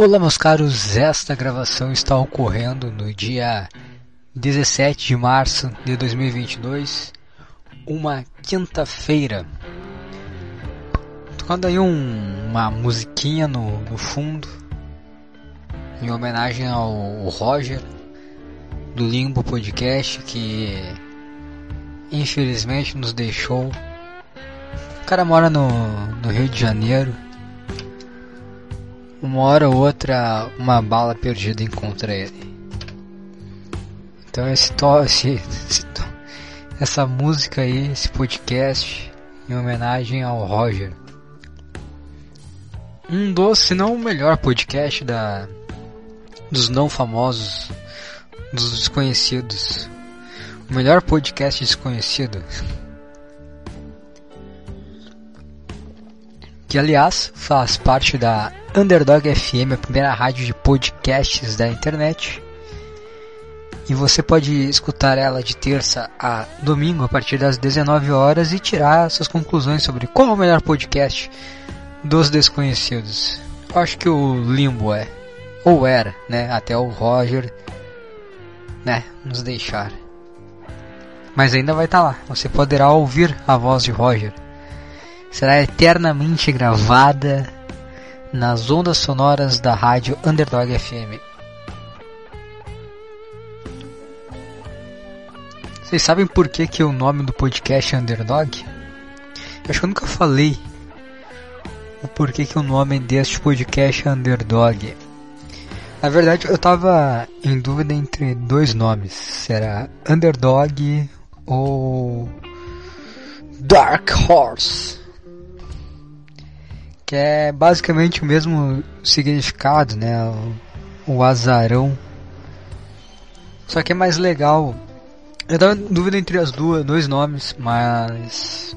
Olá, meus caros. Esta gravação está ocorrendo no dia 17 de março de 2022, uma quinta-feira. Tocando aí um, uma musiquinha no, no fundo, em homenagem ao Roger do Limbo Podcast que infelizmente nos deixou. O cara mora no, no Rio de Janeiro uma hora ou outra uma bala perdida encontra ele. Então esse, to, to, essa música aí, esse podcast, em homenagem ao Roger. Um dos, se não o melhor podcast da dos não famosos, dos desconhecidos. O melhor podcast desconhecido. Que aliás faz parte da Underdog FM, a primeira rádio de podcasts da internet. E você pode escutar ela de terça a domingo a partir das 19 horas e tirar suas conclusões sobre qual é o melhor podcast dos desconhecidos. Acho que o Limbo é, ou era, né, até o Roger, né, nos deixar. Mas ainda vai estar tá lá. Você poderá ouvir a voz de Roger. Será eternamente gravada nas ondas sonoras da rádio Underdog FM. Vocês sabem por que, que o nome do podcast é Underdog? Eu acho que eu nunca falei o porquê que o nome deste podcast é Underdog. Na verdade, eu tava em dúvida entre dois nomes. Será Underdog ou Dark Horse que é basicamente o mesmo significado, né? O, o azarão. Só que é mais legal. Eu tava em dúvida entre as duas, dois nomes, mas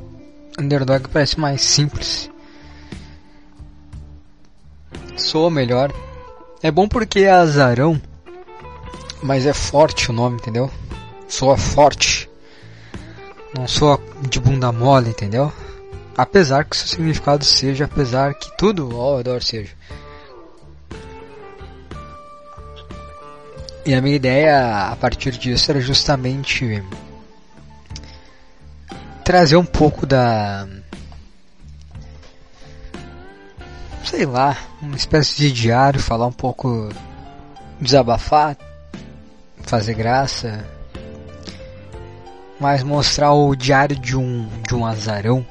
Underdog parece mais simples. Soa melhor. É bom porque é azarão, mas é forte o nome, entendeu? Soa forte. Não soa de bunda mole, entendeu? Apesar que seu significado seja, apesar que tudo ao redor seja. E a minha ideia a partir disso era justamente trazer um pouco da. sei lá, uma espécie de diário, falar um pouco. desabafar, fazer graça, mas mostrar o diário de um, de um azarão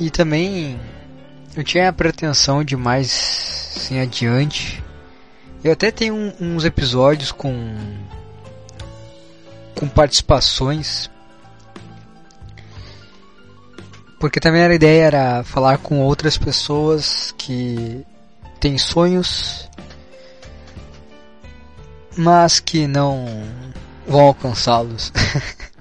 E também eu tinha a pretensão de mais assim adiante. Eu até tenho um, uns episódios com com participações. Porque também a ideia era falar com outras pessoas que têm sonhos, mas que não vão alcançá-los.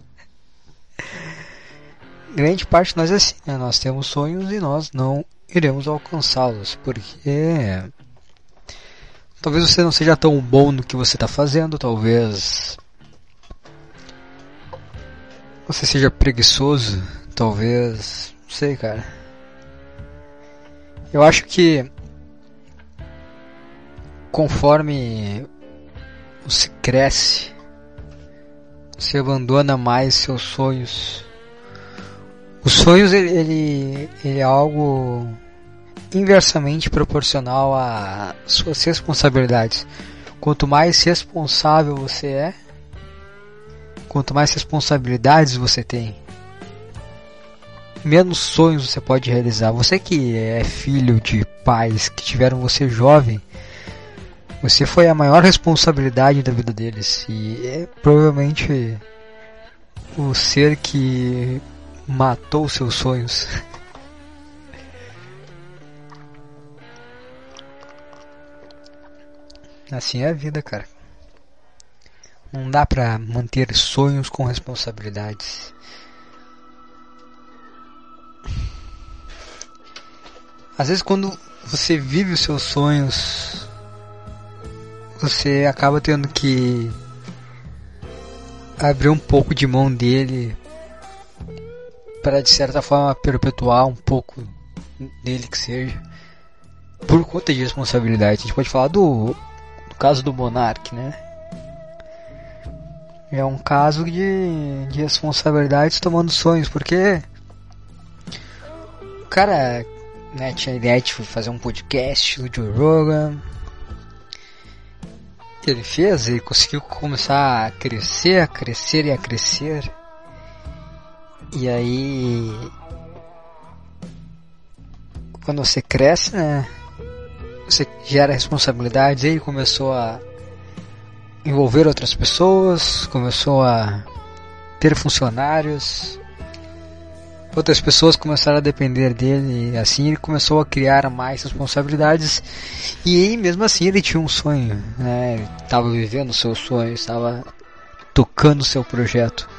grande parte de nós é assim, né? Nós temos sonhos e nós não iremos alcançá-los, porque talvez você não seja tão bom no que você está fazendo, talvez você seja preguiçoso, talvez, não sei, cara. Eu acho que conforme você cresce, você abandona mais seus sonhos os sonhos ele, ele, ele é algo inversamente proporcional às suas responsabilidades. Quanto mais responsável você é, quanto mais responsabilidades você tem, menos sonhos você pode realizar. Você que é filho de pais que tiveram você jovem, você foi a maior responsabilidade da vida deles e é provavelmente o ser que matou seus sonhos. Assim é a vida, cara. Não dá pra manter sonhos com responsabilidades. Às vezes quando você vive os seus sonhos, você acaba tendo que abrir um pouco de mão dele para de certa forma perpetuar um pouco dele que seja, por conta de responsabilidade. A gente pode falar do, do caso do Monark, né? É um caso de, de tomando sonhos, porque o cara né, tinha a ideia de fazer um podcast do Joe Rogan. Ele fez e conseguiu começar a crescer, a crescer e a crescer. E aí. Quando você cresce, né? Você gera responsabilidades. E ele começou a envolver outras pessoas, começou a ter funcionários, outras pessoas começaram a depender dele e assim ele começou a criar mais responsabilidades e mesmo assim ele tinha um sonho, né? Ele estava vivendo o seu sonho, estava tocando o seu projeto.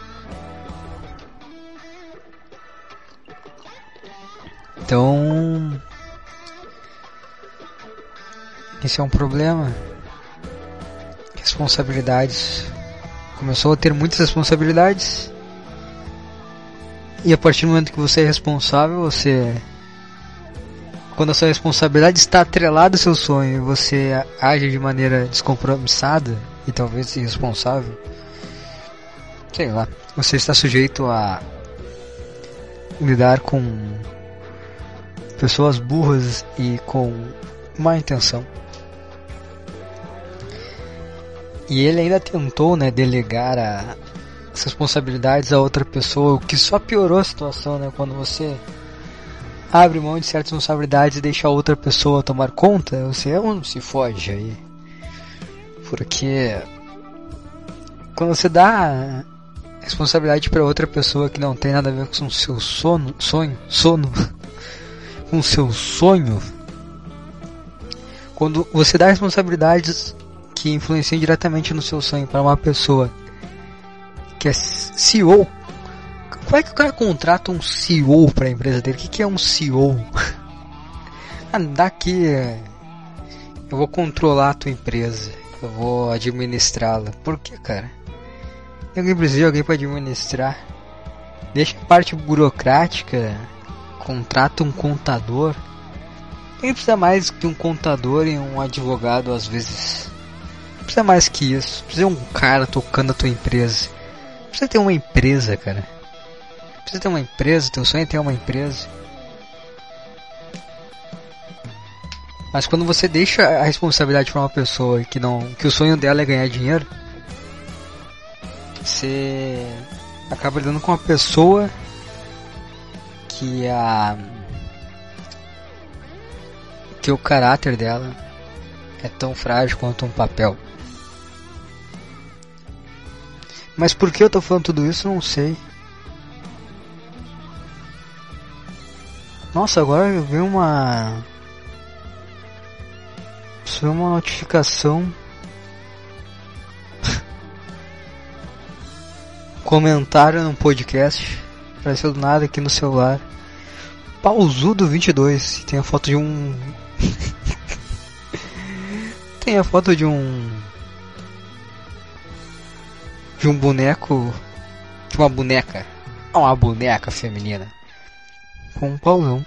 Então, esse é um problema responsabilidades. Começou a ter muitas responsabilidades. E a partir do momento que você é responsável, você. Quando a sua responsabilidade está atrelada ao seu sonho, você age de maneira descompromissada e talvez irresponsável. Sei lá. Você está sujeito a lidar com pessoas burras e com má intenção. E ele ainda tentou, né, delegar as responsabilidades a outra pessoa, o que só piorou a situação, né, quando você abre mão de certas responsabilidades e deixa a outra pessoa tomar conta, você é um se foge aí. Porque quando você dá responsabilidade para outra pessoa que não tem nada a ver com o seu sono, sonho, sono, com o seu sonho, quando você dá responsabilidades que influenciam diretamente no seu sonho para uma pessoa que é CEO. Como é que o cara contrata um CEO para a empresa dele? O que, que é um CEO? ah, daqui eu vou controlar a tua empresa, eu vou administrá-la. Por que, cara? Alguém precisa de alguém para administrar? Deixa a parte burocrática, contrata um contador. Quem precisa mais que um contador e um advogado às vezes? precisa mais que isso. Precisa um cara tocando a tua empresa. Precisa ter uma empresa, cara. Precisa ter uma empresa, teu sonho é ter uma empresa. Mas quando você deixa a responsabilidade para uma pessoa que não, que o sonho dela é ganhar dinheiro, você acaba lidando com uma pessoa que a que o caráter dela é tão frágil quanto um papel. Mas por que eu tô falando tudo isso, não sei. Nossa, agora eu vi uma. É uma notificação. Comentário no podcast. Apareceu do nada aqui no celular. Pausudo 22. Tem a foto de um. Tem a foto de um de um boneco. De uma boneca. Uma boneca feminina. Com um pauzão.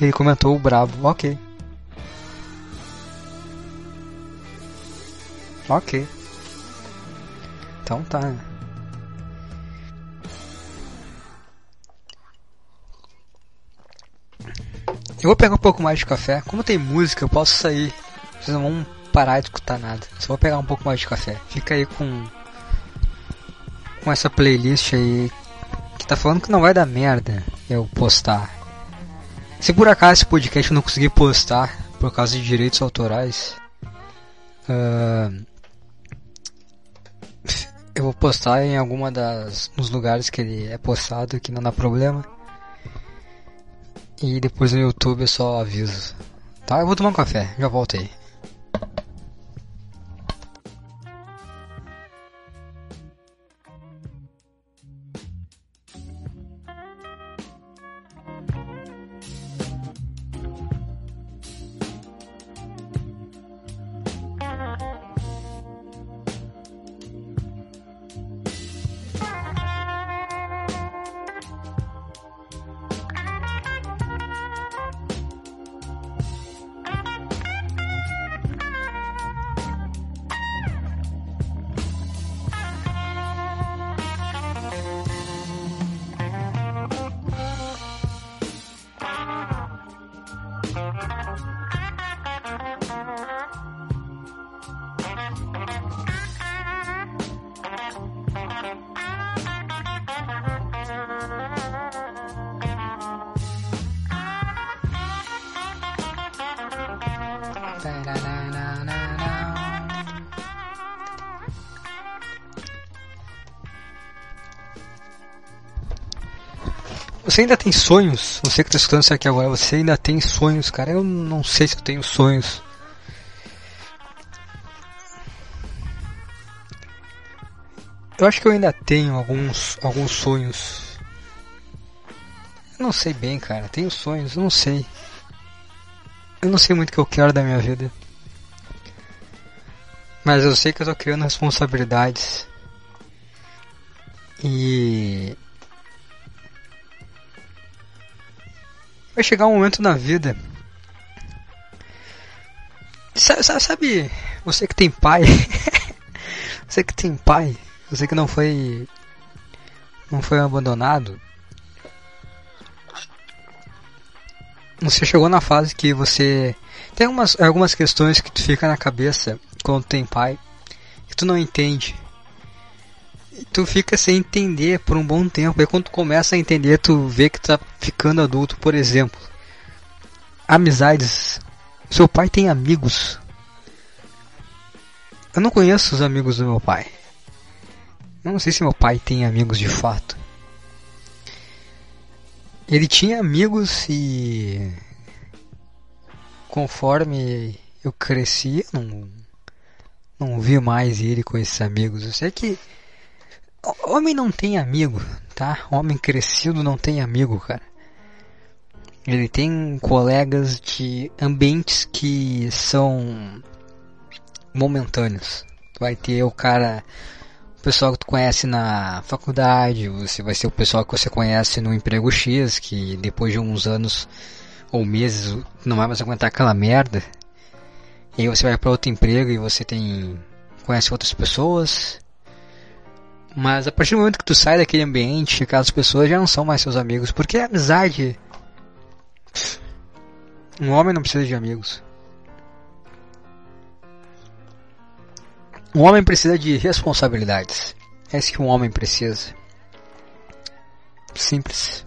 Ele comentou o brabo. Ok. Ok. Então tá. Eu vou pegar um pouco mais de café. Como tem música, eu posso sair. Vocês não vão parar de escutar nada. Só vou pegar um pouco mais de café. Fica aí com com essa playlist aí que tá falando que não vai dar merda eu postar. Se por acaso esse podcast eu não conseguir postar por causa de direitos autorais, uh, eu vou postar em alguma das nos lugares que ele é postado que não dá problema. E depois no YouTube eu só aviso. Tá? Eu vou tomar um café, já volto aí. Você ainda tem sonhos? Você que tá escutando isso aqui agora, você ainda tem sonhos, cara? Eu não sei se eu tenho sonhos. Eu acho que eu ainda tenho alguns, alguns sonhos. Eu não sei bem, cara. Tenho sonhos, eu não sei. Eu não sei muito o que eu quero da minha vida. Mas eu sei que eu tô criando responsabilidades. E. Vai chegar um momento na vida. Sabe, sabe você que tem pai? você que tem pai você que não foi. Não foi abandonado. Você chegou na fase que você. Tem algumas, algumas questões que tu fica na cabeça quando tem pai. Que tu não entende. Tu fica sem entender por um bom tempo. E quando tu começa a entender, tu vê que tu tá ficando adulto, por exemplo. Amizades. Seu pai tem amigos. Eu não conheço os amigos do meu pai. Eu não sei se meu pai tem amigos de fato. Ele tinha amigos e. Conforme eu cresci, eu não, não vi mais ele com esses amigos. Eu sei que. Homem não tem amigo, tá? Homem crescido não tem amigo, cara. Ele tem colegas de ambientes que são momentâneos. Vai ter o cara o pessoal que tu conhece na faculdade, você vai ser o pessoal que você conhece no emprego X, que depois de uns anos ou meses não vai mais aguentar aquela merda. E aí você vai para outro emprego e você tem conhece outras pessoas. Mas a partir do momento que tu sai daquele ambiente, aquelas pessoas já não são mais seus amigos, porque a amizade um homem não precisa de amigos. Um homem precisa de responsabilidades. É isso que um homem precisa. Simples.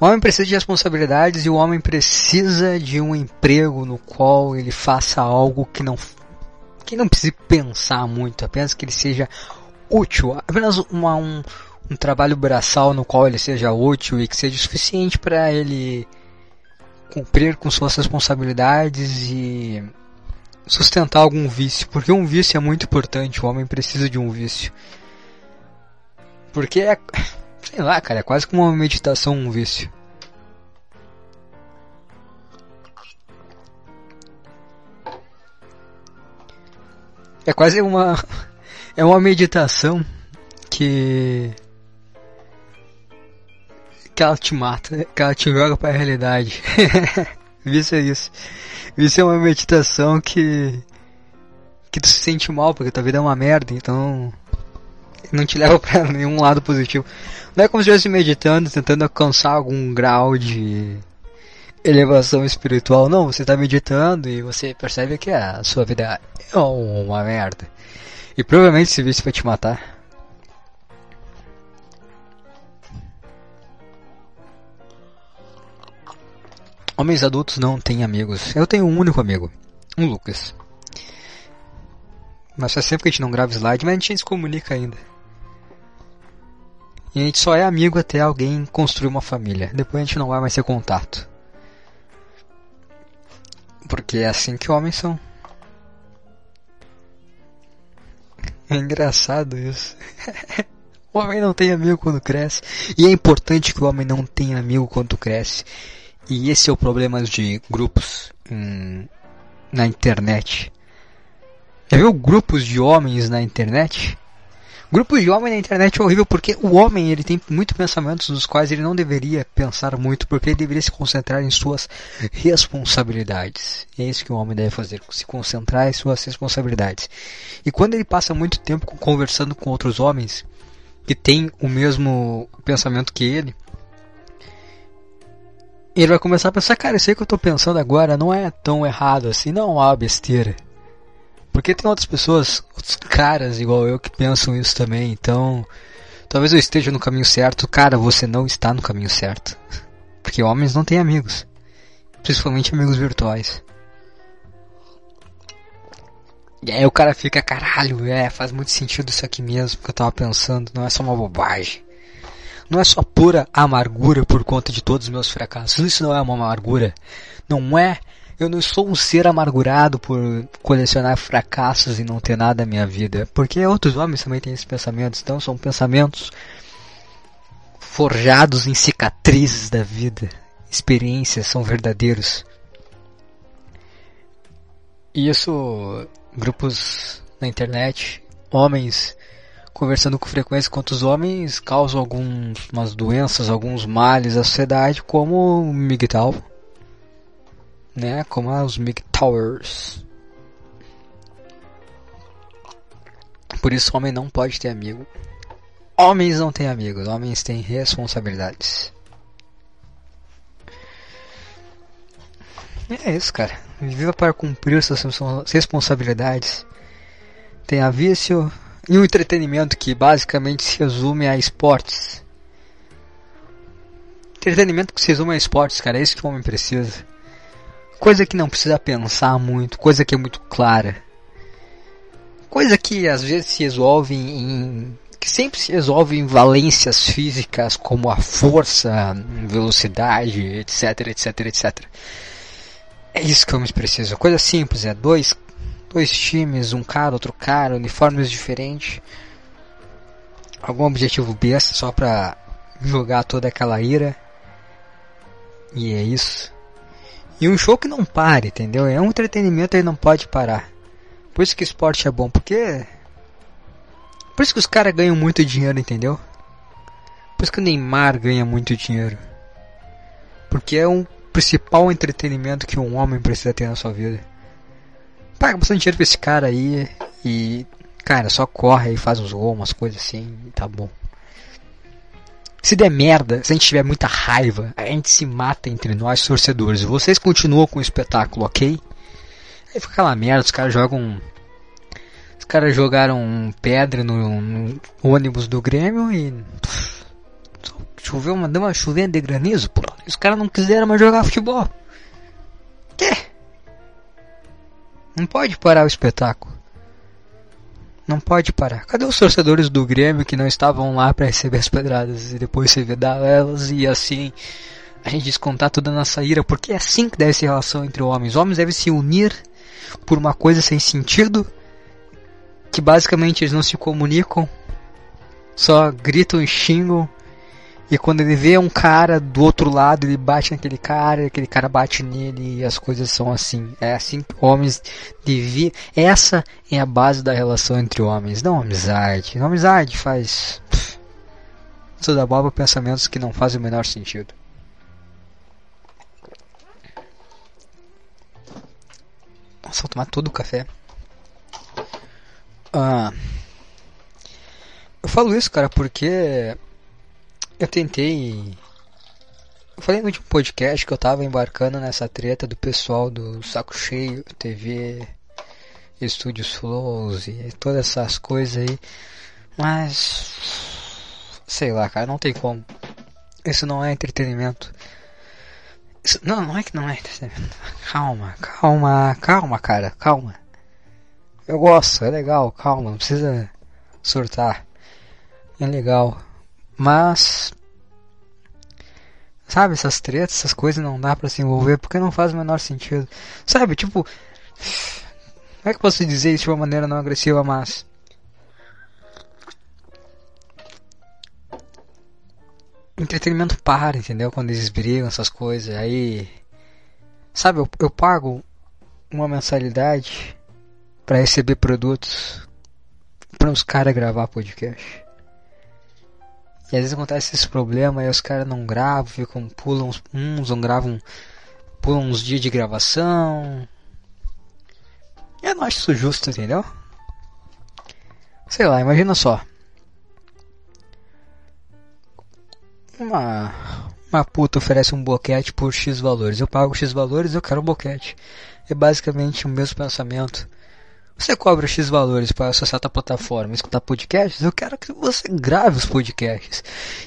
O homem precisa de responsabilidades e o homem precisa de um emprego no qual ele faça algo que não que não precise pensar muito, apenas que ele seja útil, apenas uma, um, um trabalho braçal no qual ele seja útil e que seja suficiente para ele cumprir com suas responsabilidades e sustentar algum vício, porque um vício é muito importante, o homem precisa de um vício. Porque é, sei lá, cara, é quase como uma meditação um vício. É quase uma é uma meditação que que ela te mata, que ela te joga para a realidade. Vício é isso. Vício é uma meditação que. que tu se sente mal, porque tua vida é uma merda, então. Não te leva pra nenhum lado positivo. Não é como se estivesse meditando, tentando alcançar algum grau de elevação espiritual. Não, você está meditando e você percebe que a sua vida é uma merda. E provavelmente esse vício vai te matar. Homens adultos não têm amigos. Eu tenho um único amigo, um Lucas. Mas faz sempre que a gente não grava slide, mas a gente se comunica ainda. E a gente só é amigo até alguém construir uma família. Depois a gente não vai mais ter contato. Porque é assim que homens são. É engraçado isso. o homem não tem amigo quando cresce. E é importante que o homem não tenha amigo quando cresce. E esse é o problema de grupos em, na internet. Já viu grupos de homens na internet? Grupos de homens na internet é horrível porque o homem ele tem muitos pensamentos dos quais ele não deveria pensar muito porque ele deveria se concentrar em suas responsabilidades. é isso que o homem deve fazer, se concentrar em suas responsabilidades. E quando ele passa muito tempo conversando com outros homens que têm o mesmo pensamento que ele, ele vai começar a pensar, cara, isso aí que eu tô pensando agora não é tão errado assim, não é uma besteira. Porque tem outras pessoas, outros caras igual eu que pensam isso também, então talvez eu esteja no caminho certo. Cara, você não está no caminho certo. Porque homens não têm amigos. Principalmente amigos virtuais. E aí o cara fica, caralho, é, faz muito sentido isso aqui mesmo que eu tava pensando, não é só uma bobagem. não é só pura amargura por conta de todos os meus fracassos. Isso não é uma amargura. Não é. Eu não sou um ser amargurado por colecionar fracassos e não ter nada na minha vida. Porque outros homens também têm esses pensamentos. Então são pensamentos forjados em cicatrizes da vida. Experiências são verdadeiros. E isso, grupos na internet, homens conversando com frequência com outros homens causam algumas doenças, alguns males à sociedade, como o MGTOW, né? Como os MGTOWers. Por isso, homem não pode ter amigo. Homens não têm amigos, homens têm responsabilidades. É isso, cara. Viva para cumprir suas responsabilidades. Tenha vício, e um entretenimento que basicamente se resume a esportes. Entretenimento que se resume a esportes, cara, é isso que o homem precisa. Coisa que não precisa pensar muito, coisa que é muito clara. Coisa que às vezes se resolve em. que sempre se resolve em valências físicas como a força, velocidade, etc, etc, etc. É isso que o homem precisa. Coisa simples, é dois dois times, um cara, outro cara, uniformes diferentes. Algum objetivo besta só pra jogar toda aquela ira. E é isso. E um show que não pare, entendeu? É um entretenimento e não pode parar. Por isso que esporte é bom, porque. Por isso que os caras ganham muito dinheiro, entendeu? Por isso que o Neymar ganha muito dinheiro. Porque é um principal entretenimento que um homem precisa ter na sua vida paga bastante dinheiro pra esse cara aí e, cara, só corre e faz uns gols, umas coisas assim, e tá bom. Se der merda, se a gente tiver muita raiva, a gente se mata entre nós torcedores. Vocês continuam com o espetáculo, ok? Aí fica aquela merda, os caras jogam. Os caras jogaram pedra no, no, ônibus do Grêmio e. choveu uma, deu uma chuvinha de granizo, pô. Os caras não quiseram mais jogar futebol. Que? Não pode parar o espetáculo. Não pode parar. Cadê os torcedores do Grêmio que não estavam lá para receber as pedradas e depois se vedar elas e assim a gente descontar toda a nossa ira? Porque é assim que deve ser a relação entre homens. Os homens devem se unir por uma coisa sem sentido que basicamente eles não se comunicam, só gritam e xingam e quando ele vê um cara do outro lado, ele bate naquele cara, aquele cara bate nele e as coisas são assim. É assim que homens deviam. Essa é a base da relação entre homens, não amizade. Não amizade faz. Toda boba pensamentos que não fazem o menor sentido. Nossa, vou tomar todo o café. Ah, eu falo isso, cara, porque eu tentei. Eu falei no último podcast que eu tava embarcando nessa treta do pessoal do Saco Cheio, TV, Estúdios Flows e todas essas coisas aí. Mas. Sei lá, cara, não tem como. Isso não é entretenimento. Isso, não, não é que não é entretenimento. Calma, calma, calma, cara, calma. Eu gosto, é legal, calma, não precisa surtar. É legal. Mas. Sabe, essas tretas, essas coisas não dá pra se envolver porque não faz o menor sentido. Sabe, tipo. Como é que eu posso dizer isso de uma maneira não agressiva, mas. Entretenimento para, entendeu? Quando eles brigam, essas coisas. Aí. Sabe, eu, eu pago uma mensalidade para receber produtos para os caras gravar podcast. E às vezes acontece esse problema e os caras não gravam, ficam, pulam uns, não gravam, pulam uns dias de gravação. Eu não acho isso justo, entendeu? Sei lá, imagina só. Uma, uma puta oferece um boquete por X valores. Eu pago X valores, eu quero um boquete. É basicamente o mesmo pensamento. Você cobra X valores para acessar a plataforma e escutar podcasts, eu quero que você grave os podcasts.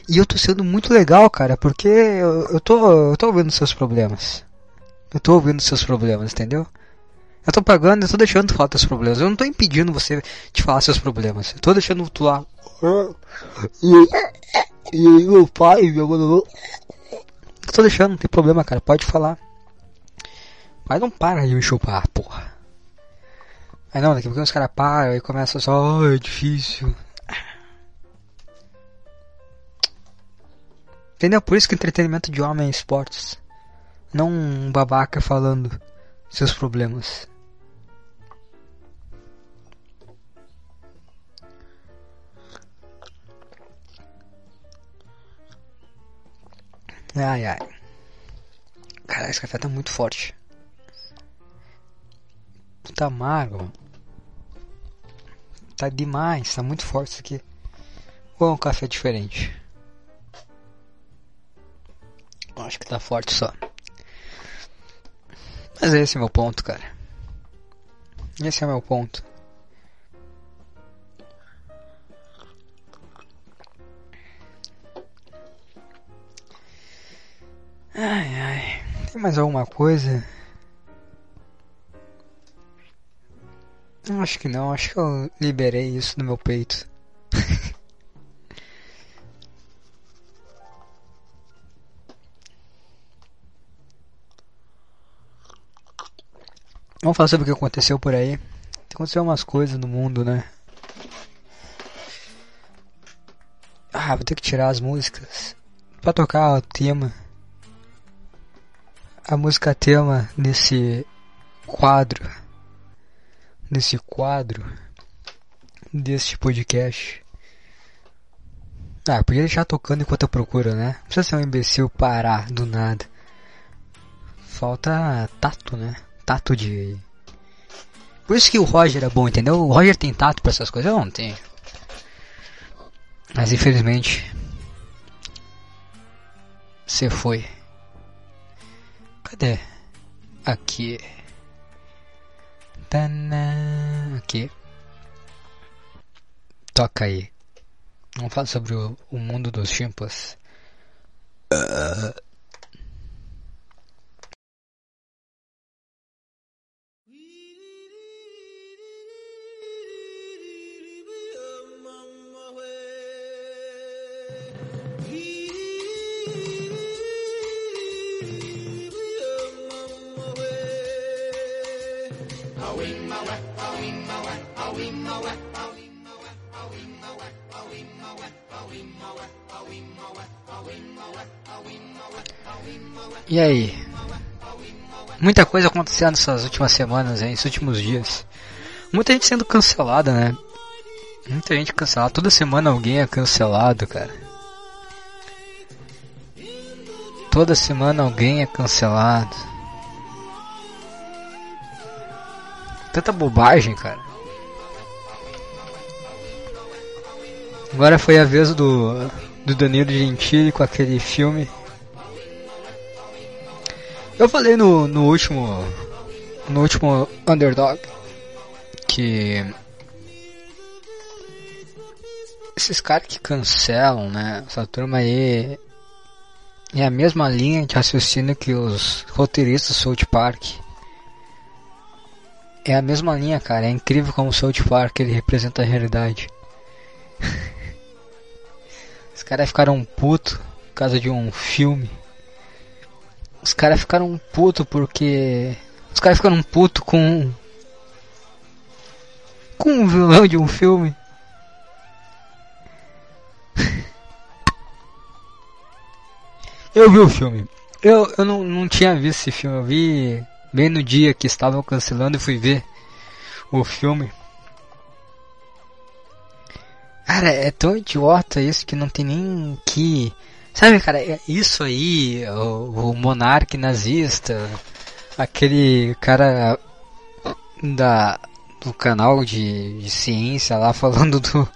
E eu tô sendo muito legal, cara, porque eu, eu, tô, eu tô ouvindo seus problemas. Eu tô ouvindo seus problemas, entendeu? Eu tô pagando, eu tô deixando tu falar teus problemas. Eu não tô impedindo você de falar seus problemas. Eu tô deixando tu lá. E meu pai me abandonou. Tô deixando, não tem problema, cara. Pode falar. Mas não para de me chupar, porra. Aí não, daqui a pouco os caras param e começam só, oh, é difícil. Entendeu? Por isso que entretenimento de homem é esportes. Não um babaca falando seus problemas. Ai ai. Cara, esse café tá muito forte. Tá amargo. Tá demais, tá muito forte isso aqui. Ou é um café diferente? Acho que tá forte só. Mas esse é meu ponto, cara. Esse é meu ponto. Ai ai. Tem mais alguma coisa? Acho que não, acho que eu liberei isso no meu peito. Vamos falar sobre o que aconteceu por aí. Aconteceu umas coisas no mundo, né? Ah, vou ter que tirar as músicas pra tocar o tema. A música tema nesse quadro. Nesse quadro deste podcast. Ah, podia deixar tocando enquanto eu procuro, né? Não precisa ser um imbecil parar do nada. Falta tato, né? tato de. Por isso que o Roger é bom, entendeu? O Roger tem tato pra essas coisas, eu não tenho. Mas infelizmente. Você foi. Cadê? Aqui. Tana. Aqui. Toca aí. Vamos falar sobre o, o mundo dos chimpas. Uh. E aí? Muita coisa acontecendo nessas últimas semanas, nesses últimos dias. Muita gente sendo cancelada, né? Muita gente cancelada. Toda semana alguém é cancelado, cara. Toda semana alguém é cancelado. Tanta bobagem, cara. Agora foi a vez do, do Danilo Gentili com aquele filme eu falei no, no último. No último Underdog que. Esses caras que cancelam, né? Essa turma aí. É a mesma linha de raciocínio que os roteiristas do South Park. É a mesma linha, cara. É incrível como o South Park ele representa a realidade. Os caras ficaram puto por causa de um filme os caras ficaram puto porque. Os caras ficaram puto com. Com o vilão de um filme. eu vi o filme. Eu, eu não, não tinha visto esse filme. Eu vi bem no dia que estavam cancelando e fui ver o filme. Cara, é tão idiota isso que não tem nem que Sabe, cara, é isso aí, o, o monarca nazista, aquele cara da do canal de, de ciência lá falando do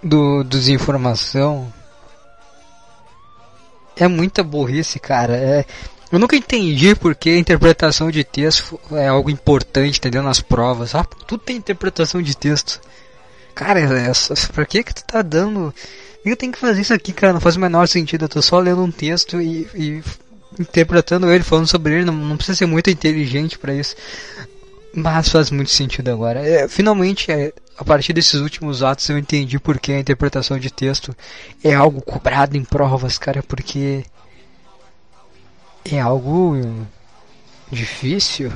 do desinformação é muita burrice, cara. É, eu nunca entendi porque interpretação de texto é algo importante, entendeu? Nas provas. Ah, tudo tem interpretação de texto. Cara, é, pra que que tu tá dando eu tenho que fazer isso aqui, cara, não faz o menor sentido. Eu tô só lendo um texto e, e interpretando ele, falando sobre ele. Não, não precisa ser muito inteligente para isso. Mas faz muito sentido agora. É, finalmente, é, a partir desses últimos atos eu entendi porque a interpretação de texto é algo cobrado em provas, cara, porque é algo difícil,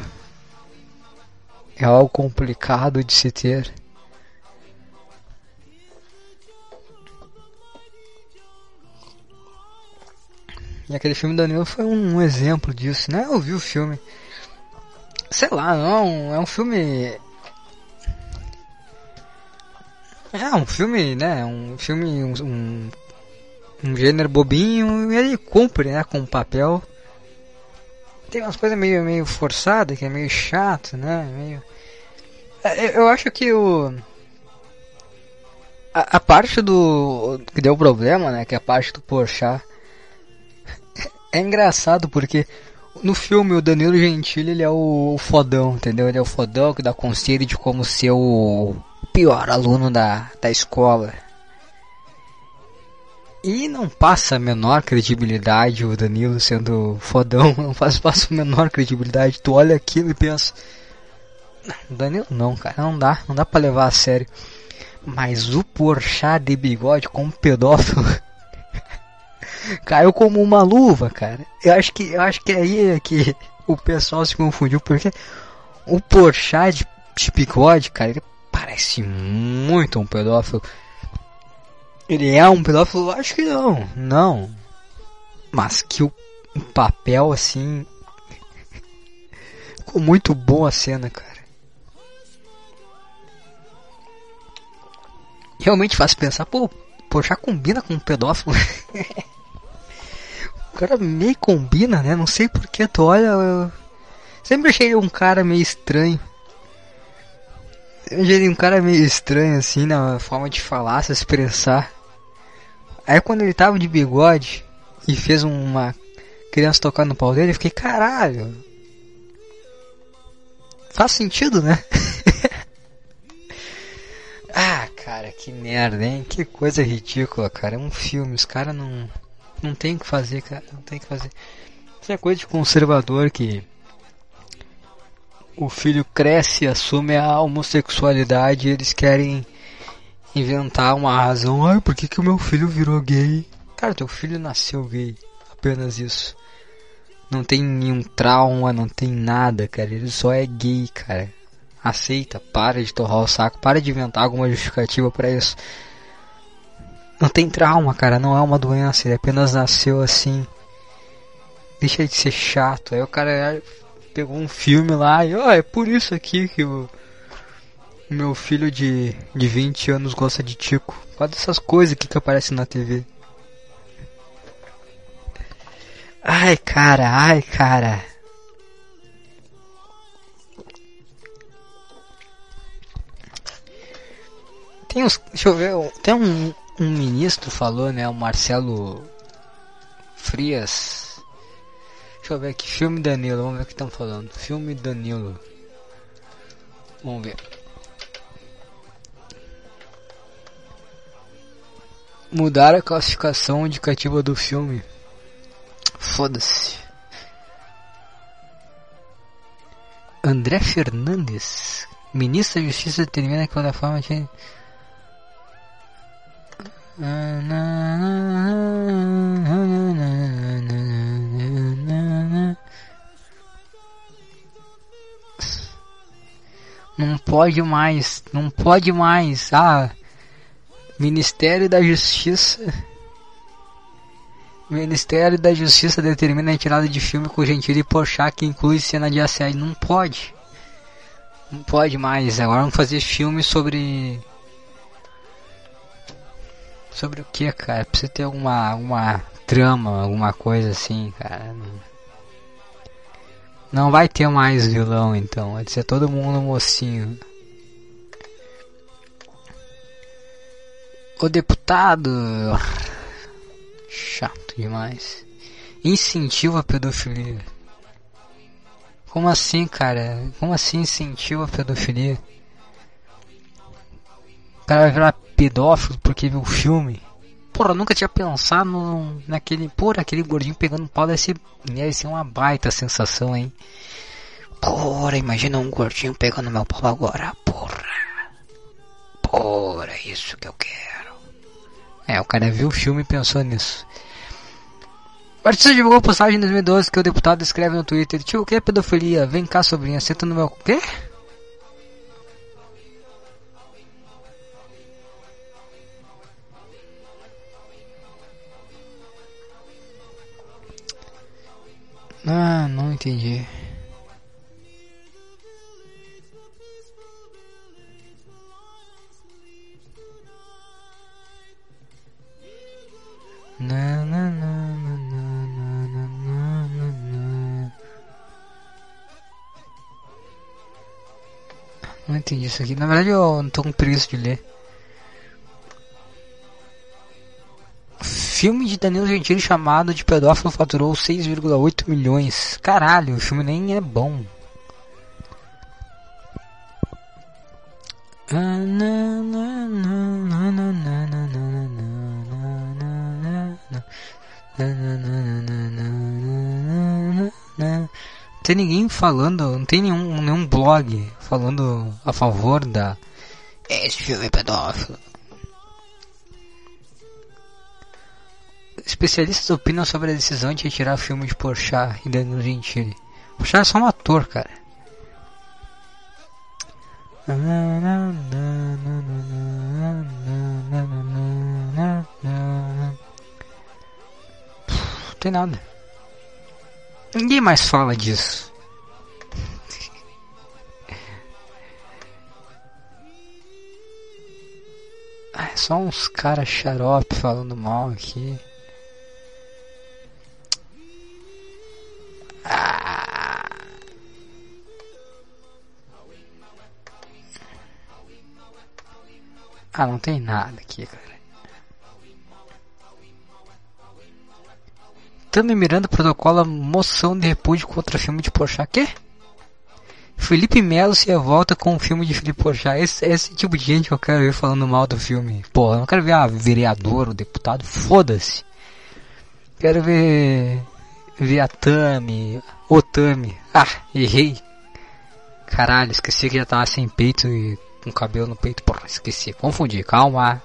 é algo complicado de se ter. E aquele filme do Danilo foi um exemplo disso, né? Eu vi o filme. Sei lá, não, é um filme. É um filme, né? Um filme, um, um, um gênero bobinho, e ele cumpre, né? Com o papel. Tem umas coisas meio, meio forçadas, que é meio chato, né? Meio... É, eu acho que o. A, a parte do. que deu problema, né? Que é a parte do Porchat é engraçado porque no filme o Danilo Gentili ele é o fodão, entendeu? Ele é o fodão que dá conselho de como ser o pior aluno da, da escola. E não passa a menor credibilidade o Danilo sendo fodão, não faz, passa a menor credibilidade. Tu olha aquilo e pensa. Danilo não, cara, não dá, não dá pra levar a sério. Mas o Porchat de bigode como pedófilo caiu como uma luva, cara. Eu acho que, eu acho que aí é que o pessoal se confundiu, porque o Porchat de, de bigode, cara, ele parece muito um pedófilo. Ele é um pedófilo? Acho que não, não. Mas que o, o papel, assim... Ficou muito boa a cena, cara. Realmente faz pensar, pô, Porchat combina com um pedófilo. O cara meio combina, né? Não sei porque tu olha. Eu... Sempre achei ele um cara meio estranho. Eu achei ele um cara meio estranho, assim, na forma de falar, se expressar. Aí quando ele tava de bigode e fez uma criança tocar no pau dele, eu fiquei, caralho. Faz sentido, né? ah, cara, que merda, hein? Que coisa ridícula, cara. É um filme, os caras não. Não tem o que fazer, cara. Não tem o que fazer. Isso é coisa de conservador que o filho cresce, assume a homossexualidade e eles querem inventar uma razão. Ai, por que, que o meu filho virou gay? Cara, teu filho nasceu gay. Apenas isso. Não tem nenhum trauma, não tem nada, cara. Ele só é gay, cara. Aceita, para de torrar o saco, para de inventar alguma justificativa para isso. Não tem trauma, cara, não é uma doença, ele apenas nasceu assim. Deixa de ser chato. Aí o cara pegou um filme lá e, ó, oh, é por isso aqui que o meu filho de, de 20 anos gosta de Tico. Por causa dessas coisas aqui que aparecem na TV. Ai, cara, ai, cara. Tem uns. Deixa eu ver. Tem um, um ministro falou, né? O Marcelo Frias. Deixa eu ver aqui. Filme Danilo. Vamos ver o que estão falando. Filme Danilo. Vamos ver. Mudar a classificação indicativa do filme. Foda-se. André Fernandes, ministro da Justiça, determina que a plataforma tinha. Não pode mais, não pode mais. Ah, Ministério da Justiça. Ministério da Justiça determina a retirada de filme com Gentili e que inclui cena de assédio. Não pode. Não pode mais. Agora vamos fazer filme sobre Sobre o que, cara? Precisa ter alguma, alguma trama, alguma coisa assim, cara. Não vai ter mais vilão então, vai ser todo mundo mocinho. O deputado. Chato demais. Incentiva a pedofilia. Como assim, cara? Como assim incentiva a pedofilia? Cara vai virar pedófilo porque viu o filme. Porra, nunca tinha pensado no, naquele. Porra, aquele gordinho pegando pau deve ser, deve ser uma baita sensação, hein? Porra, imagina um gordinho pegando meu pau agora, porra. é isso que eu quero. É, o cara viu o filme e pensou nisso. O artista divulgou postagem em 2012 que o deputado escreve no Twitter: Tio, o que é pedofilia? Vem cá, sobrinha, senta no meu. Quê? Ah, não entendi. Na, na, na, na, na, na, na, na, na. Não entendi isso aqui. Na verdade eu não tô com preguiça de ler. Filme de Danilo Gentili chamado de pedófilo faturou 6,8 milhões. Caralho, o filme nem é bom. Não tem ninguém falando, não tem nenhum, nenhum blog falando a favor da. Esse filme é pedófilo. Especialistas opinam sobre a decisão de retirar o filme de Porchat e Danilo Gentili. Porchat é só um ator, cara. Não tem nada. Ninguém mais fala disso. É só uns caras xarope falando mal aqui. Ah, não tem nada aqui, cara. Tami Miranda protocola moção de repúdio contra filme de Porchat. Quê? Felipe Melo se revolta com o filme de Felipe Porchat. Esse, esse tipo de gente que eu quero ver falando mal do filme. Porra, eu não quero ver a vereador, o deputado. Foda-se. Quero ver Viatami, Otami. Ah, errei. Caralho, esqueci que já tava sem peito e com cabelo no peito. Porra, esqueci. Confundi, calma.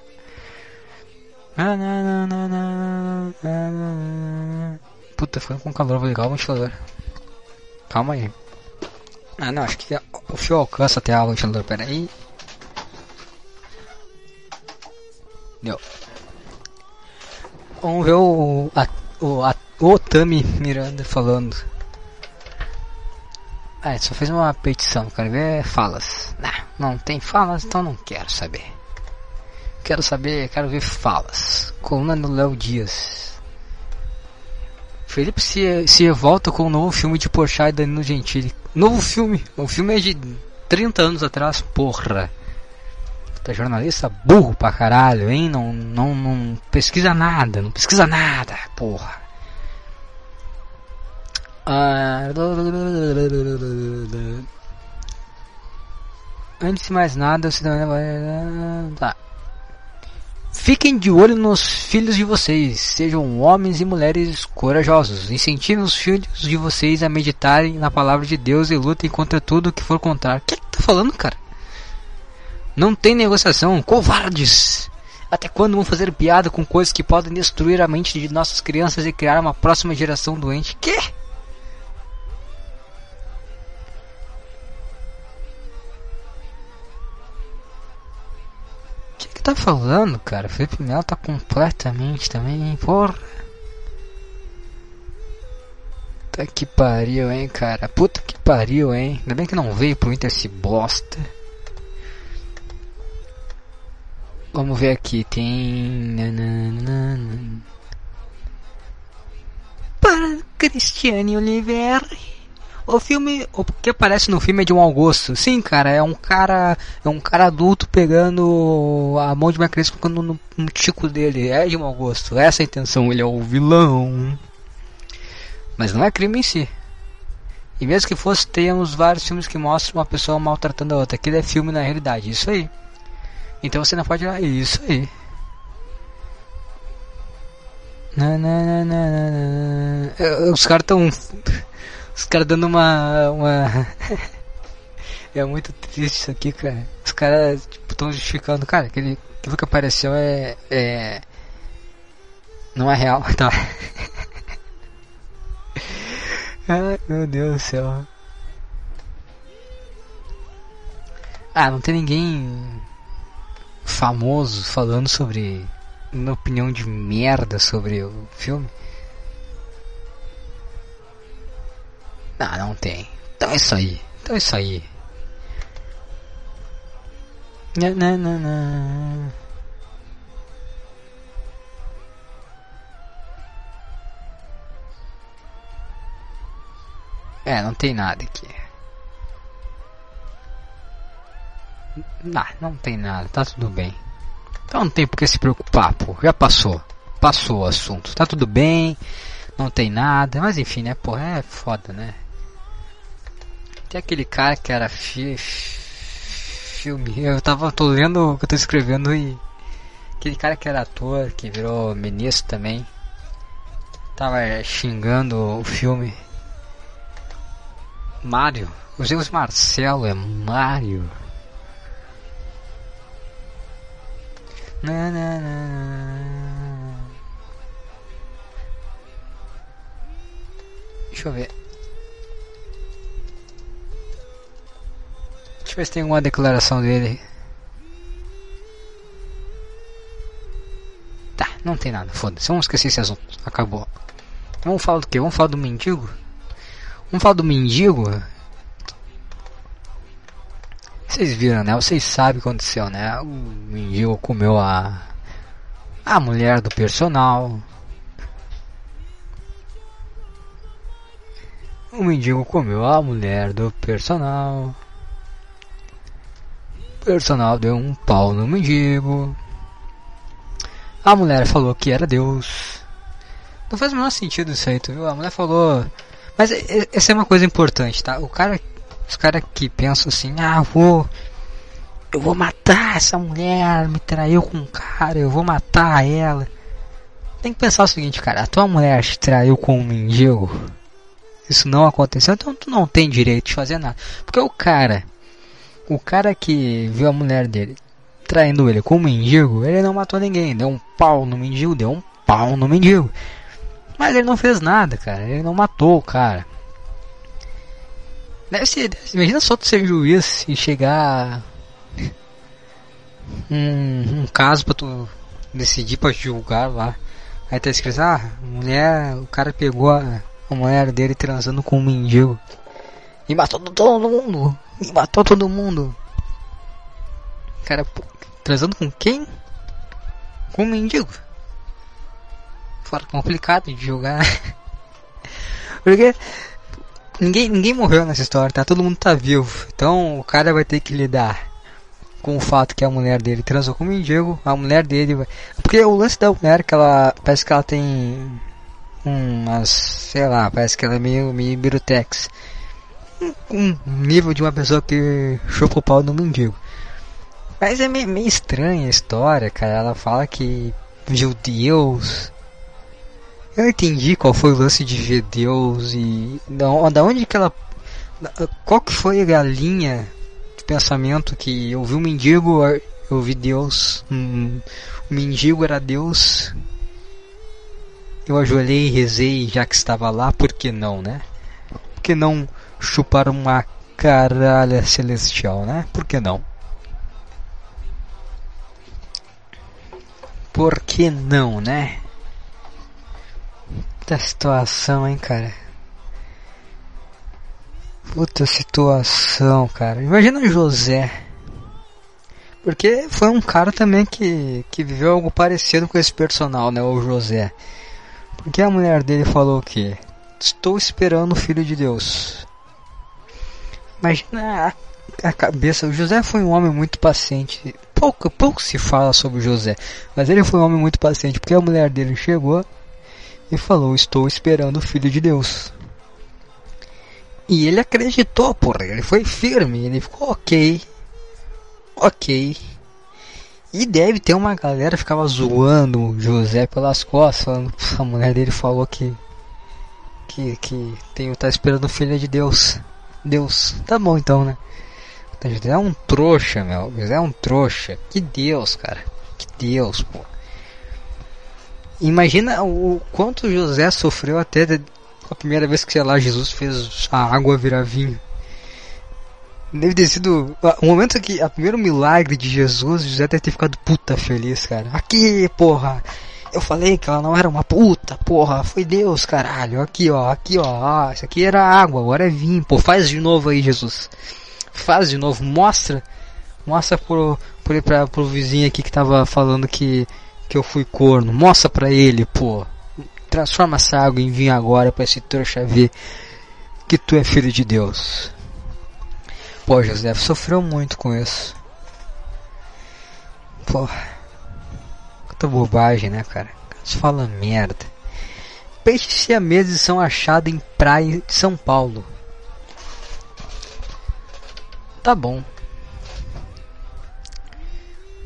Puta, foi com calor, vou ligar o ventilador. Calma aí. Ah, não, acho que o fio alcança até o ventilador, pera aí. Deu. Vamos ver o, a, o, a, o Tami Miranda falando. Ah, só fez uma petição, quero ver falas. Não, não tem falas, então não quero saber. Quero saber, quero ver falas. Coluna do Léo Dias. Felipe se, se volta com um novo filme de Porchat e Danilo Gentili. Novo filme. O filme é de 30 anos atrás, porra. Tá jornalista burro pra caralho, hein? Não, não, não pesquisa nada, não pesquisa nada, porra. Antes de mais nada, você tá. Fiquem de olho nos filhos de vocês, sejam homens e mulheres corajosos. Incentivem os filhos de vocês a meditarem na palavra de Deus e lutem contra tudo que for contrário. O que, é que tá falando, cara? Não tem negociação, covardes! Até quando vão fazer piada com coisas que podem destruir a mente de nossas crianças e criar uma próxima geração doente? Que? Tá falando, cara? Felipe Melo tá completamente também, porra. Tá que pariu, hein, cara? Puta que pariu, hein? Ainda bem que não veio pro Inter esse bosta. Vamos ver aqui, tem. Para Cristiane Oliveira. O filme, o que aparece no filme é de um Augusto. Sim, cara, é um cara, é um cara adulto pegando a mão de uma criança colocando no, tico dele. É de um Augusto. Essa é a intenção, ele é o vilão. Mas não é crime em si. E mesmo que fosse, temos vários filmes que mostram uma pessoa maltratando a outra. Aquilo é filme na realidade, isso aí. Então você não pode isso aí. Não, não, não, não, não. Os caras estão os caras dando uma. uma... É muito triste isso aqui, cara. Os caras estão tipo, justificando, cara, aquele, aquilo que apareceu é. é não é real, tá? Ai, meu Deus do céu. Ah, não tem ninguém famoso falando sobre uma opinião de merda sobre o filme? Não, não tem. Então é isso aí. Então é isso aí. Não, não, não. É, não tem nada aqui. Não, não tem nada, tá tudo bem. Então não tem por que se preocupar, pô. Já passou. Passou o assunto. Tá tudo bem, não tem nada. Mas enfim, né, pô, é foda, né? Tem aquele cara que era fi filme. Eu tava, tô lendo o que eu tô escrevendo e. Aquele cara que era ator, que virou ministro também. Tava xingando o filme. Mario. Os erros Marcelo, é Mario. Na, na, na. Deixa eu ver. Ver se tem alguma declaração dele. Tá, não tem nada, foda-se. Vamos esquecer esse assunto. Acabou. Vamos falar do que? Vamos falar do mendigo? Vamos falar do mendigo? Vocês viram, né? Vocês sabem o que aconteceu, né? O mendigo comeu a a mulher do personal. O mendigo comeu a mulher do personal. Personal deu um pau no mendigo. A mulher falou que era Deus. Não faz o menor sentido isso aí, tu viu? A mulher falou mas essa é uma coisa importante, tá? O cara, os caras que pensam assim, ah, vou, eu vou matar essa mulher, me traiu com um cara, eu vou matar ela. Tem que pensar o seguinte, cara, a tua mulher te traiu com um mendigo, isso não aconteceu, então tu não tem direito de fazer nada. Porque o cara, o cara que viu a mulher dele traindo ele com um mendigo, ele não matou ninguém, deu um pau no mendigo, deu um pau no mendigo. Mas ele não fez nada, cara. Ele não matou o cara. Deve ser, imagina só tu ser juiz e chegar um, um caso pra tu decidir pra julgar lá. Aí tá escrito, ah, mulher, o cara pegou a, a mulher dele transando com um mendigo. E matou todo mundo. E matou todo mundo. Cara, transando com quem? Com um mendigo fora complicado de jogar. Porque ninguém, ninguém morreu nessa história, tá? Todo mundo tá vivo. Então o cara vai ter que lidar com o fato que a mulher dele transou com o mendigo. A mulher dele vai. Porque o lance da mulher que ela. Parece que ela tem. Umas. Sei lá, parece que ela é meio, meio birutex. Um, nível de uma pessoa que chupa o pau no mendigo. Mas é meio, meio estranha a história, cara. Ela fala que viu Deus eu entendi qual foi o lance de ver Deus e da, da onde que ela qual que foi a linha de pensamento que eu vi um mendigo, eu vi Deus, um, o mendigo era Deus. Eu ajoelhei e rezei já que estava lá, por que não, né? Por que não chupar uma caralha celestial, né? Por que não? Por que não, né? Puta situação, hein, cara. Puta situação, cara. Imagina José. Porque foi um cara também que, que viveu algo parecido com esse personal, né? O José. Porque a mulher dele falou que estou esperando o filho de Deus. Imagina a, cabeça. O José foi um homem muito paciente. Pouco, pouco se fala sobre o José. Mas ele foi um homem muito paciente. Porque a mulher dele chegou e falou: Estou esperando o Filho de Deus. E ele acreditou, porra, ele foi firme, ele ficou ok. Ok. E deve ter uma galera que ficava zoando o José pelas costas, falando, a mulher dele falou que que que tem tá esperando o filho de Deus. Deus. Tá bom então, né? É um trouxa, meu. É um trouxa. Que Deus, cara. Que Deus, pô. Imagina o quanto José sofreu até a primeira vez que, sei lá, Jesus fez a água virar vinho. Deve ter sido o momento que a primeiro milagre de Jesus, José deve ter ficado puta feliz, cara. Aqui, porra. Eu falei que ela não era uma puta, porra. Foi Deus, caralho. Aqui, ó, aqui, ó. Ah, isso aqui era água, agora é vinho. Pô, faz de novo aí, Jesus. Faz de novo, mostra. Mostra pro, pro, pra, pro vizinho aqui que tava falando que, que eu fui corno. Mostra pra ele, pô. Transforma essa água em vinho agora pra esse trouxa ver que tu é filho de Deus. Pô, José sofreu muito com isso. Porra. Quanta bobagem, né, cara? Você fala merda. Peixes siameses são achados em praia de São Paulo. Tá bom.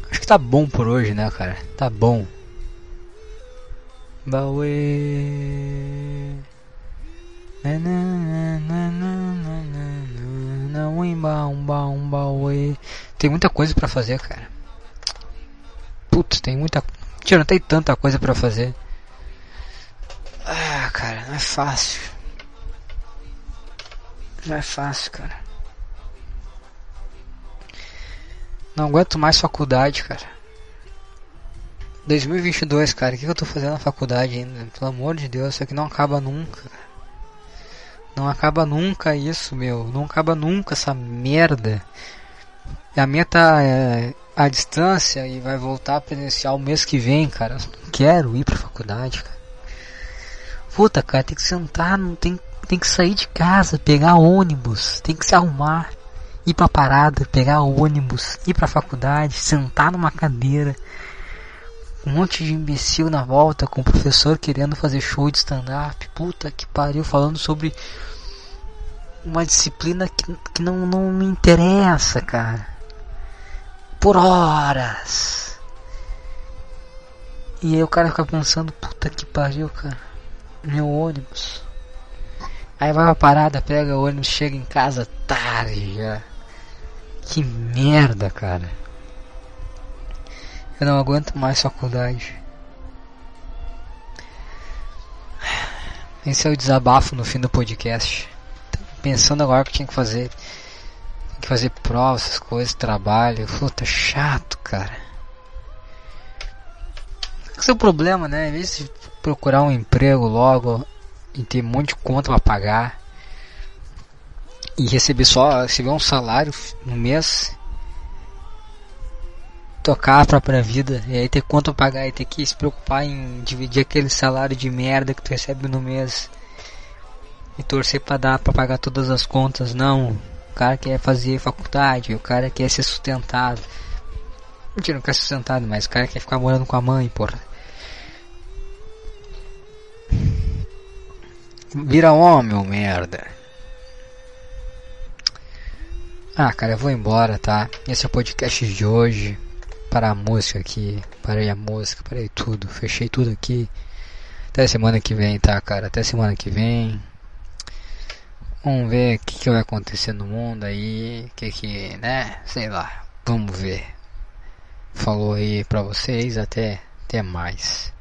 Acho que tá bom por hoje, né, cara? Tá bom. Bauê. Na, na, na, tem muita coisa para fazer, cara. Putz, tem muita. Tio, não tem tanta coisa para fazer. Ah, cara, não é fácil. Não é fácil, cara. Não aguento mais faculdade, cara. 2022, cara, o que, que eu tô fazendo na faculdade ainda? Pelo amor de Deus, isso aqui não acaba nunca. Não acaba nunca isso, meu. Não acaba nunca essa merda. A minha tá é, à distância e vai voltar presencial mês que vem, cara. Quero ir pra faculdade, cara. Puta, cara, tem que sentar, não tem, tem que sair de casa, pegar ônibus, tem que se arrumar, ir pra parada, pegar ônibus, ir pra faculdade, sentar numa cadeira. Um monte de imbecil na volta com o professor querendo fazer show de stand-up. Puta que pariu, falando sobre uma disciplina que, que não, não me interessa, cara. Por horas. E aí o cara fica pensando, puta que pariu, cara. Meu ônibus. Aí vai pra parada, pega o ônibus, chega em casa tarde já. Que merda, cara. Eu não aguento mais faculdade. Esse é o desabafo no fim do podcast pensando agora que tinha que fazer. Que fazer provas, essas coisas, trabalho. Puta, chato, cara. Esse é o problema, né? Em vez de procurar um emprego logo e ter um monte de conta para pagar e receber só receber um salário no mês tocar a própria vida e aí ter pra pagar e ter que se preocupar em dividir aquele salário de merda que tu recebe no mês e torcer para dar para pagar todas as contas, não. O cara quer fazer faculdade, o cara quer ser sustentado. Mentira, não quer ser sustentado, mas o cara quer ficar morando com a mãe, porra. Vira homem, ô merda. Ah, cara, eu vou embora, tá? Esse é o podcast de hoje. Para a música aqui. Parei a música, parei tudo. Fechei tudo aqui. Até semana que vem, tá, cara? Até semana que vem. Vamos ver o que, que vai acontecer no mundo aí, que que, né? Sei lá. Vamos ver. Falou aí pra vocês, até, até mais.